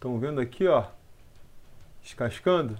Estão vendo aqui, ó, descascando?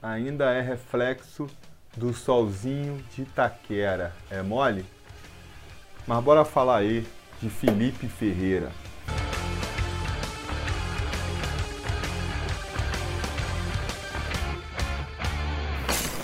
Ainda é reflexo do solzinho de Itaquera. É mole? Mas bora falar aí de Felipe Ferreira.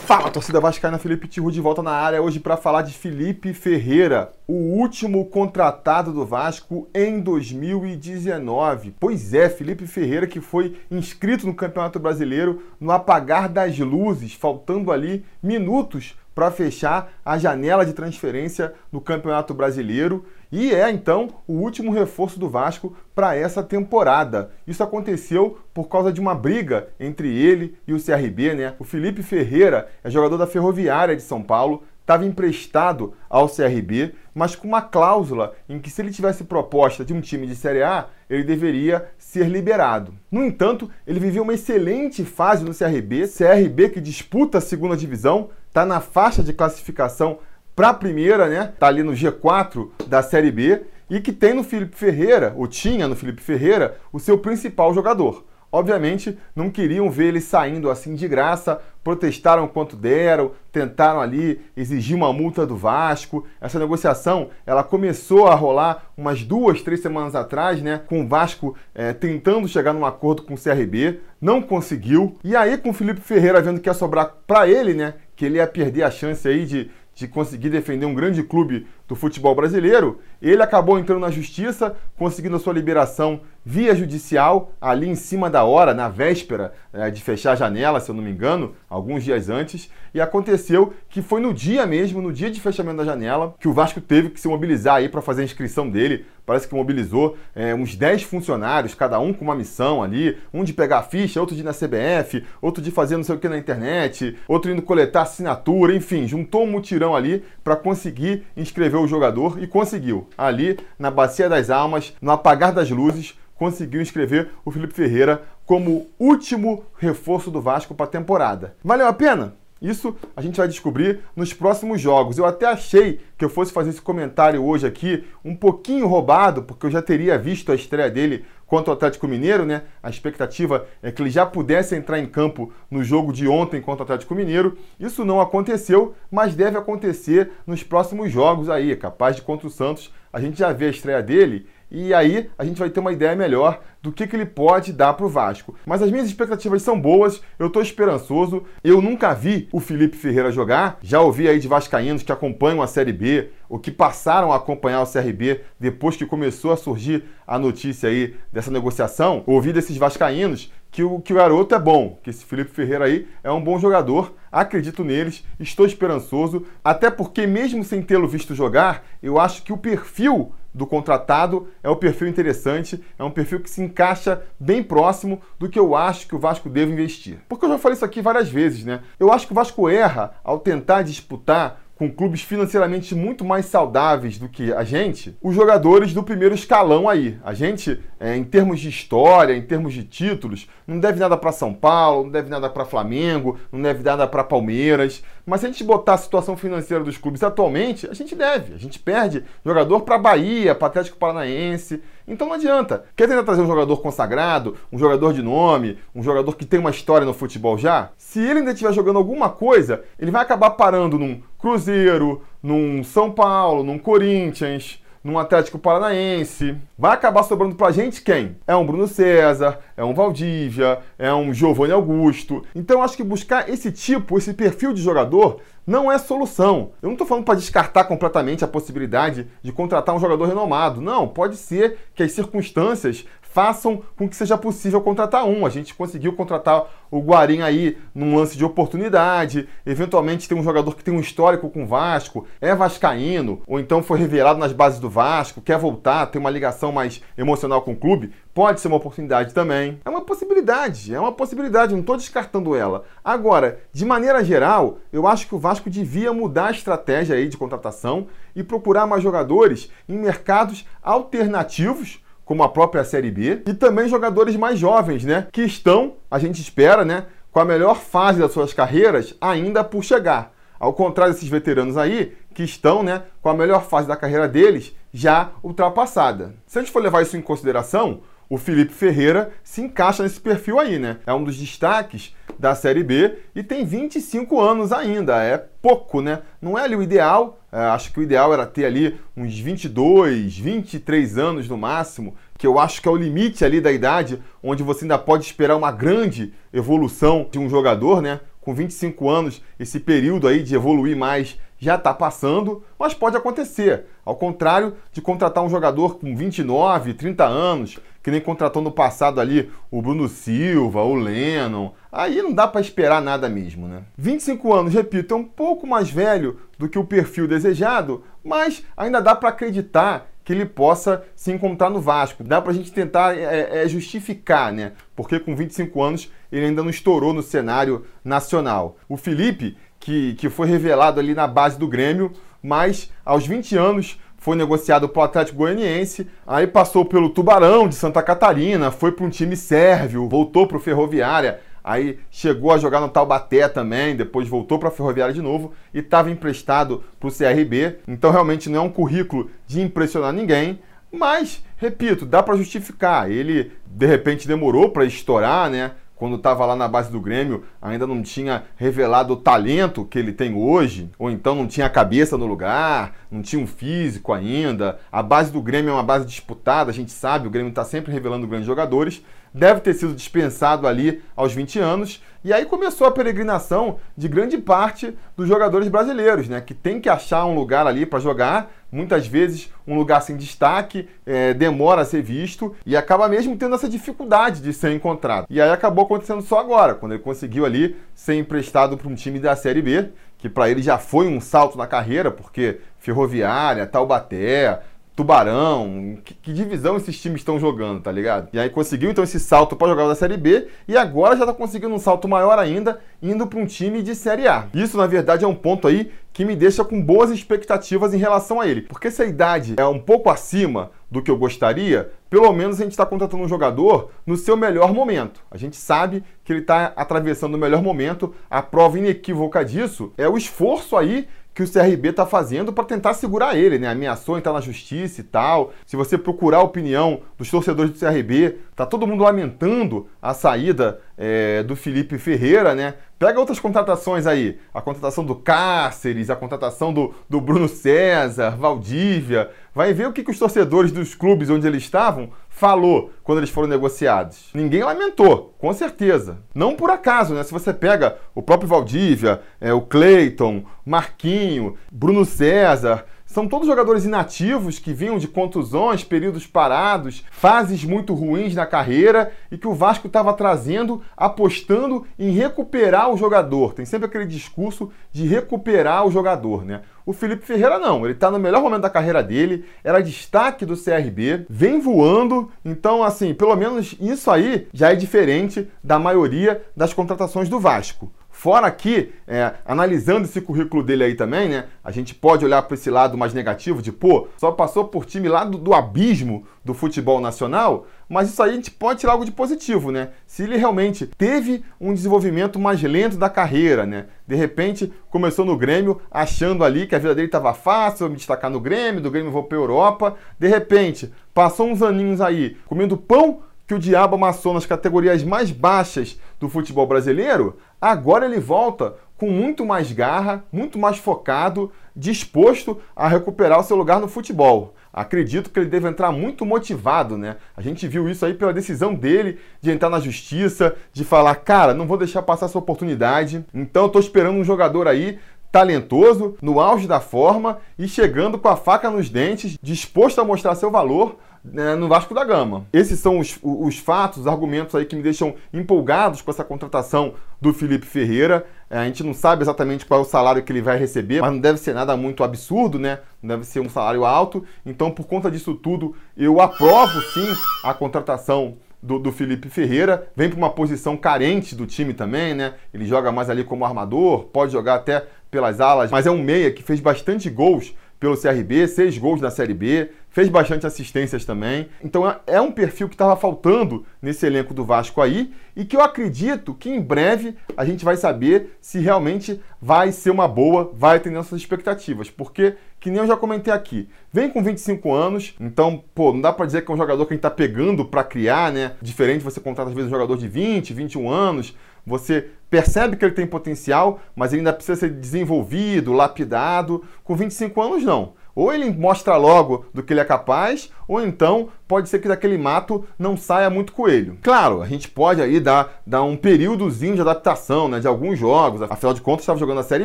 Fala, torcida vascaína, Felipe Tiru de volta na área hoje para falar de Felipe Ferreira, o último contratado do Vasco em 2019. Pois é, Felipe Ferreira que foi inscrito no Campeonato Brasileiro no apagar das luzes, faltando ali minutos para fechar a janela de transferência no Campeonato Brasileiro e é então o último reforço do Vasco para essa temporada. Isso aconteceu por causa de uma briga entre ele e o CRB, né? O Felipe Ferreira é jogador da Ferroviária de São Paulo, estava emprestado ao CRB, mas com uma cláusula em que se ele tivesse proposta de um time de Série A, ele deveria ser liberado. No entanto, ele viveu uma excelente fase no CRB, CRB que disputa a segunda divisão, está na faixa de classificação para a primeira, né? Tá ali no G4 da Série B e que tem no Felipe Ferreira, ou tinha no Felipe Ferreira, o seu principal jogador. Obviamente, não queriam ver ele saindo assim de graça, protestaram quanto deram, tentaram ali exigir uma multa do Vasco. Essa negociação, ela começou a rolar umas duas, três semanas atrás, né? Com o Vasco é, tentando chegar num acordo com o CRB, não conseguiu. E aí, com o Felipe Ferreira vendo que ia sobrar para ele, né? Que ele ia perder a chance aí de de conseguir defender um grande clube do futebol brasileiro, ele acabou entrando na justiça, conseguindo a sua liberação via judicial, ali em cima da hora, na véspera é, de fechar a janela, se eu não me engano, alguns dias antes. E aconteceu que foi no dia mesmo, no dia de fechamento da janela, que o Vasco teve que se mobilizar aí para fazer a inscrição dele. Parece que mobilizou é, uns 10 funcionários, cada um com uma missão ali, um de pegar a ficha, outro de ir na CBF, outro de fazer não sei o que na internet, outro indo coletar assinatura, enfim, juntou um mutirão ali para conseguir inscrever o jogador e conseguiu. Ali, na Bacia das Almas, no apagar das luzes, conseguiu inscrever o Felipe Ferreira como último reforço do Vasco para a temporada. Valeu a pena? Isso a gente vai descobrir nos próximos jogos. Eu até achei que eu fosse fazer esse comentário hoje aqui um pouquinho roubado, porque eu já teria visto a estreia dele contra o Atlético Mineiro, né? A expectativa é que ele já pudesse entrar em campo no jogo de ontem contra o Atlético Mineiro. Isso não aconteceu, mas deve acontecer nos próximos jogos aí, capaz de contra o Santos. A gente já vê a estreia dele e aí a gente vai ter uma ideia melhor do que, que ele pode dar para o Vasco. Mas as minhas expectativas são boas, eu estou esperançoso. Eu nunca vi o Felipe Ferreira jogar, já ouvi aí de vascaínos que acompanham a Série B, ou que passaram a acompanhar o CRB depois que começou a surgir a notícia aí dessa negociação. Ouvi desses vascaínos que o, que o garoto é bom, que esse Felipe Ferreira aí é um bom jogador, acredito neles, estou esperançoso, até porque mesmo sem tê-lo visto jogar, eu acho que o perfil do contratado é um perfil interessante, é um perfil que se encaixa bem próximo do que eu acho que o Vasco deve investir. Porque eu já falei isso aqui várias vezes, né? Eu acho que o Vasco erra ao tentar disputar com clubes financeiramente muito mais saudáveis do que a gente, os jogadores do primeiro escalão aí. A gente, é, em termos de história, em termos de títulos, não deve nada para São Paulo, não deve nada para Flamengo, não deve nada para Palmeiras. Mas se a gente botar a situação financeira dos clubes atualmente, a gente deve. A gente perde jogador para Bahia, para Atlético Paranaense. Então não adianta. Quer tentar trazer um jogador consagrado, um jogador de nome, um jogador que tem uma história no futebol já? Se ele ainda estiver jogando alguma coisa, ele vai acabar parando num Cruzeiro, num São Paulo, num Corinthians, num Atlético Paranaense. Vai acabar sobrando pra gente quem? É um Bruno César, é um Valdívia, é um Giovanni Augusto. Então acho que buscar esse tipo, esse perfil de jogador não é solução. Eu não estou falando para descartar completamente a possibilidade de contratar um jogador renomado. Não, pode ser que as circunstâncias façam com que seja possível contratar um. A gente conseguiu contratar o Guarim aí num lance de oportunidade, eventualmente tem um jogador que tem um histórico com o Vasco, é vascaíno, ou então foi revelado nas bases do Vasco, quer voltar, tem uma ligação mais emocional com o clube, pode ser uma oportunidade também. É uma possibilidade, é uma possibilidade, não estou descartando ela. Agora, de maneira geral, eu acho que o Vasco devia mudar a estratégia aí de contratação e procurar mais jogadores em mercados alternativos, como a própria Série B, e também jogadores mais jovens, né? Que estão, a gente espera, né? Com a melhor fase das suas carreiras ainda por chegar. Ao contrário desses veteranos aí, que estão, né, com a melhor fase da carreira deles já ultrapassada. Se a gente for levar isso em consideração, o Felipe Ferreira se encaixa nesse perfil aí, né? É um dos destaques da Série B e tem 25 anos ainda. É pouco, né? Não é ali o ideal. É, acho que o ideal era ter ali uns 22, 23 anos no máximo, que eu acho que é o limite ali da idade onde você ainda pode esperar uma grande evolução de um jogador, né? Com 25 anos, esse período aí de evoluir mais já está passando, mas pode acontecer. Ao contrário de contratar um jogador com 29, 30 anos, que nem contratou no passado ali o Bruno Silva, o Lennon. Aí não dá para esperar nada mesmo, né? 25 anos, repito, é um pouco mais velho do que o perfil desejado, mas ainda dá para acreditar que ele possa se encontrar no Vasco. Dá para a gente tentar é, é, justificar, né? Porque com 25 anos ele ainda não estourou no cenário nacional. O Felipe que, que foi revelado ali na base do Grêmio, mas aos 20 anos foi negociado para o Atlético Goianiense, aí passou pelo Tubarão de Santa Catarina, foi para um time sérvio, voltou para o Ferroviária, aí chegou a jogar no Taubaté também, depois voltou para a Ferroviária de novo e estava emprestado para o CRB. Então realmente não é um currículo de impressionar ninguém, mas repito, dá para justificar. Ele de repente demorou para estourar, né? quando estava lá na base do Grêmio, ainda não tinha revelado o talento que ele tem hoje, ou então não tinha a cabeça no lugar, não tinha um físico ainda. A base do Grêmio é uma base disputada, a gente sabe, o Grêmio está sempre revelando grandes jogadores. Deve ter sido dispensado ali aos 20 anos. E aí começou a peregrinação de grande parte dos jogadores brasileiros, né? Que tem que achar um lugar ali para jogar muitas vezes um lugar sem destaque, é, demora a ser visto e acaba mesmo tendo essa dificuldade de ser encontrado. E aí acabou acontecendo só agora, quando ele conseguiu ali ser emprestado para um time da Série B, que para ele já foi um salto na carreira, porque Ferroviária, Taubaté, Tubarão, que, que, divisão esses times estão jogando, tá ligado? E aí conseguiu então esse salto para jogar da Série B e agora já tá conseguindo um salto maior ainda, indo para um time de Série A. Isso, na verdade, é um ponto aí que me deixa com boas expectativas em relação a ele. Porque se a idade é um pouco acima do que eu gostaria, pelo menos a gente está contratando um jogador no seu melhor momento. A gente sabe que ele está atravessando o melhor momento. A prova inequívoca disso é o esforço aí que o CRB está fazendo para tentar segurar ele, né? Ameaçou entrar na justiça e tal. Se você procurar a opinião dos torcedores do CRB, tá todo mundo lamentando a saída é, do Felipe Ferreira, né? Pega outras contratações aí. A contratação do Cáceres, a contratação do, do Bruno César, Valdívia. Vai ver o que, que os torcedores dos clubes onde eles estavam falou quando eles foram negociados. Ninguém lamentou, com certeza. Não por acaso, né? Se você pega o próprio Valdívia, é, o Cleiton, Marquinho, Bruno César são todos jogadores inativos que vinham de contusões, períodos parados, fases muito ruins na carreira e que o Vasco estava trazendo, apostando em recuperar o jogador. Tem sempre aquele discurso de recuperar o jogador, né? O Felipe Ferreira não, ele está no melhor momento da carreira dele, era destaque do CRB, vem voando, então assim, pelo menos isso aí já é diferente da maioria das contratações do Vasco. Fora que, é, analisando esse currículo dele aí também, né? A gente pode olhar para esse lado mais negativo de, pô, só passou por time lá do, do, abismo do futebol nacional, mas isso aí a gente pode tirar algo de positivo, né? Se ele realmente teve um desenvolvimento mais lento da carreira, né? De repente começou no Grêmio achando ali que a vida dele estava fácil, eu me destacar no Grêmio, do Grêmio vou para Europa. De repente, passou uns aninhos aí comendo pão que o diabo amassou nas categorias mais baixas do futebol brasileiro, agora ele volta com muito mais garra, muito mais focado, disposto a recuperar o seu lugar no futebol. Acredito que ele deve entrar muito motivado, né? A gente viu isso aí pela decisão dele de entrar na justiça, de falar, cara, não vou deixar passar essa oportunidade. Então eu tô esperando um jogador aí talentoso, no auge da forma e chegando com a faca nos dentes, disposto a mostrar seu valor né, no Vasco da Gama. Esses são os, os fatos, os argumentos aí que me deixam empolgados com essa contratação do Felipe Ferreira. É, a gente não sabe exatamente qual é o salário que ele vai receber, mas não deve ser nada muito absurdo, né? Não deve ser um salário alto. Então, por conta disso tudo, eu aprovo sim a contratação do, do, Felipe Ferreira, vem para uma posição carente do time também, né? Ele joga mais ali como armador, pode jogar até pelas alas, mas é um meia que fez bastante gols pelo CRB, seis gols na Série B, fez bastante assistências também. Então é, é um perfil que estava faltando nesse elenco do Vasco aí e que eu acredito que em breve a gente vai saber se realmente vai ser uma boa, vai atender nossas expectativas. Porque, que nem eu já comentei aqui, vem com 25 anos, então, pô, não dá para dizer que é um jogador que a gente tá pegando para criar, né? Diferente você contrata às vezes um jogador de 20, 21 anos, você percebe que ele tem potencial, mas ele ainda precisa ser desenvolvido, lapidado. Com 25 anos, não. Ou ele mostra logo do que ele é capaz, ou então pode ser que daquele mato não saia muito coelho. Claro, a gente pode aí dar, dar um períodozinho de adaptação né, de alguns jogos, afinal de contas estava jogando a Série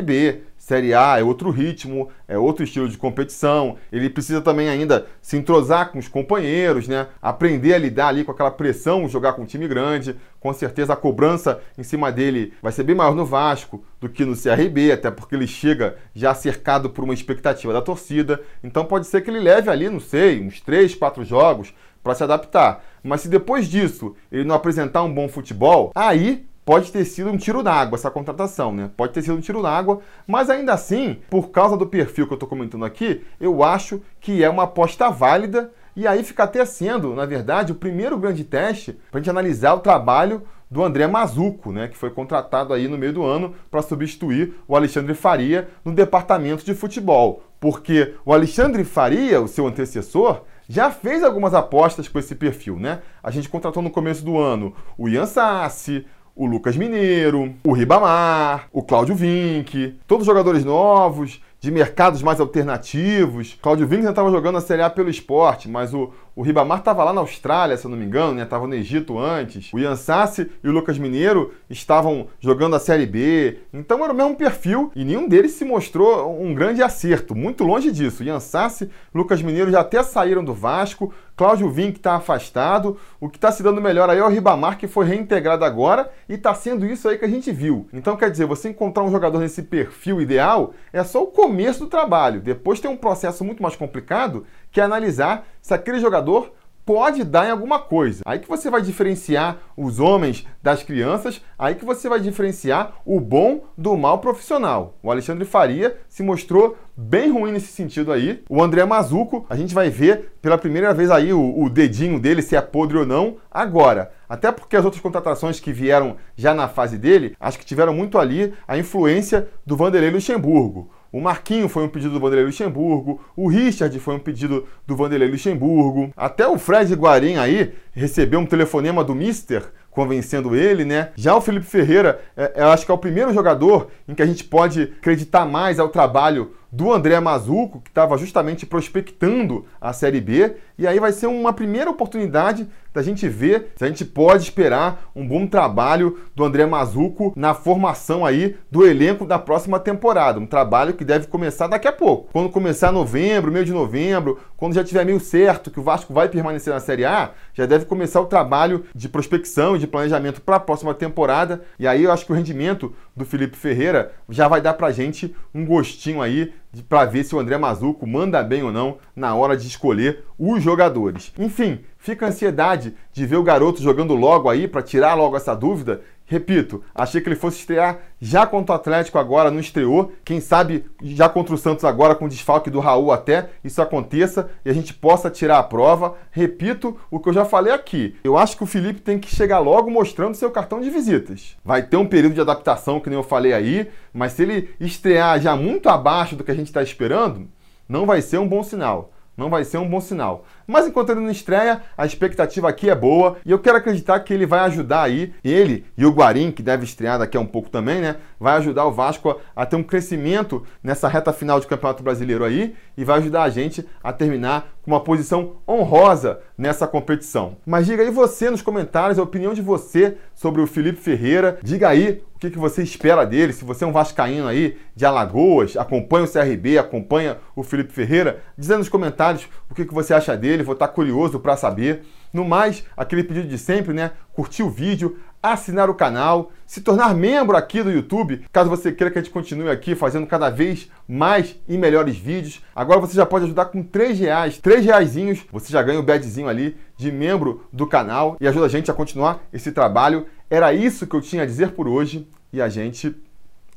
B, Série A é outro ritmo, é outro estilo de competição. Ele precisa também ainda se entrosar com os companheiros, né? Aprender a lidar ali com aquela pressão, jogar com um time grande. Com certeza a cobrança em cima dele vai ser bem maior no Vasco do que no CRB, até porque ele chega já cercado por uma expectativa da torcida. Então pode ser que ele leve ali, não sei, uns três, quatro jogos para se adaptar. Mas se depois disso ele não apresentar um bom futebol, aí pode ter sido um tiro na água essa contratação, né? Pode ter sido um tiro na água, mas ainda assim, por causa do perfil que eu estou comentando aqui, eu acho que é uma aposta válida e aí fica até sendo, na verdade, o primeiro grande teste para a gente analisar o trabalho do André Mazuco, né, que foi contratado aí no meio do ano para substituir o Alexandre Faria no departamento de futebol. Porque o Alexandre Faria, o seu antecessor, já fez algumas apostas com esse perfil, né? A gente contratou no começo do ano o Ian Sassi, o Lucas Mineiro, o Ribamar, o Cláudio Vinck, todos jogadores novos, de mercados mais alternativos. Cláudio Vinck estava jogando a Série A pelo esporte, mas o, o Ribamar estava lá na Austrália, se eu não me engano, né? Estava no Egito antes. O Ian Sassi e o Lucas Mineiro estavam jogando a Série B. Então era o mesmo perfil e nenhum deles se mostrou um grande acerto. Muito longe disso. Ian Sassi, Lucas Mineiro já até saíram do Vasco. Cláudio Vink está afastado. O que está se dando melhor aí é o Ribamar, que foi reintegrado agora e está sendo isso aí que a gente viu. Então, quer dizer, você encontrar um jogador nesse perfil ideal é só o começo do trabalho. Depois tem um processo muito mais complicado que é analisar se aquele jogador pode dar em alguma coisa. Aí que você vai diferenciar os homens das crianças, aí que você vai diferenciar o bom do mal profissional. O Alexandre Faria se mostrou bem ruim nesse sentido aí. O André Mazuco, a gente vai ver pela primeira vez aí o, o dedinho dele, se é podre ou não, agora. Até porque as outras contratações que vieram já na fase dele, acho que tiveram muito ali a influência do Vanderlei Luxemburgo. O Marquinho foi um pedido do Vanderlei Luxemburgo, o Richard foi um pedido do Vanderlei Luxemburgo, até o Fred Guarim aí recebeu um telefonema do Mister convencendo ele, né? Já o Felipe Ferreira, é, eu acho que é o primeiro jogador em que a gente pode acreditar mais ao trabalho do André Mazuco, que estava justamente prospectando a Série B. E aí vai ser uma primeira oportunidade da gente ver se a gente pode esperar um bom trabalho do André Mazuco na formação aí do elenco da próxima temporada. Um trabalho que deve começar daqui a pouco. Quando começar novembro, meio de novembro, quando já tiver meio certo que o Vasco vai permanecer na Série A, já deve começar o trabalho de prospecção e de planejamento para a próxima temporada. E aí eu acho que o rendimento do Felipe Ferreira já vai dar pra gente um gostinho aí para ver se o André Mazuco manda bem ou não na hora de escolher os jogadores. Enfim, fica a ansiedade de ver o garoto jogando logo aí para tirar logo essa dúvida Repito, achei que ele fosse estrear já contra o Atlético agora, não estreou. Quem sabe já contra o Santos agora, com o desfalque do Raul até, isso aconteça e a gente possa tirar a prova. Repito o que eu já falei aqui. Eu acho que o Felipe tem que chegar logo mostrando seu cartão de visitas. Vai ter um período de adaptação, que nem eu falei aí, mas se ele estrear já muito abaixo do que a gente está esperando, não vai ser um bom sinal não vai ser um bom sinal. Mas enquanto ele não estreia, a expectativa aqui é boa e eu quero acreditar que ele vai ajudar aí, ele e o Guarim, que deve estrear daqui a um pouco também, né? Vai ajudar o Vasco a ter um crescimento nessa reta final de Campeonato Brasileiro aí e vai ajudar a gente a terminar com uma posição honrosa nessa competição. Mas diga aí você nos comentários a opinião de você sobre o Felipe Ferreira. Diga aí o que, você espera dele. Se você é um vascaíno aí de Alagoas, acompanha o CRB, acompanha o Felipe Ferreira, dizendo nos comentários o que, que você acha dele. Vou estar curioso para saber. No mais, aquele pedido de sempre, né? Curtir o vídeo, assinar o canal, se tornar membro aqui do YouTube, caso você queira que a gente continue aqui fazendo cada vez mais e melhores vídeos. Agora você já pode ajudar com 3 reais, 3 reaisinhos, você já ganha o badzinho ali de membro do canal e ajuda a gente a continuar esse trabalho. Era isso que eu tinha a dizer por hoje e a gente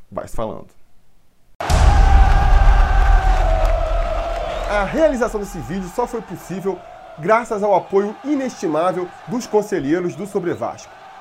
vai se falando. A realização desse vídeo só foi possível graças ao apoio inestimável dos conselheiros do Sobre Vasco.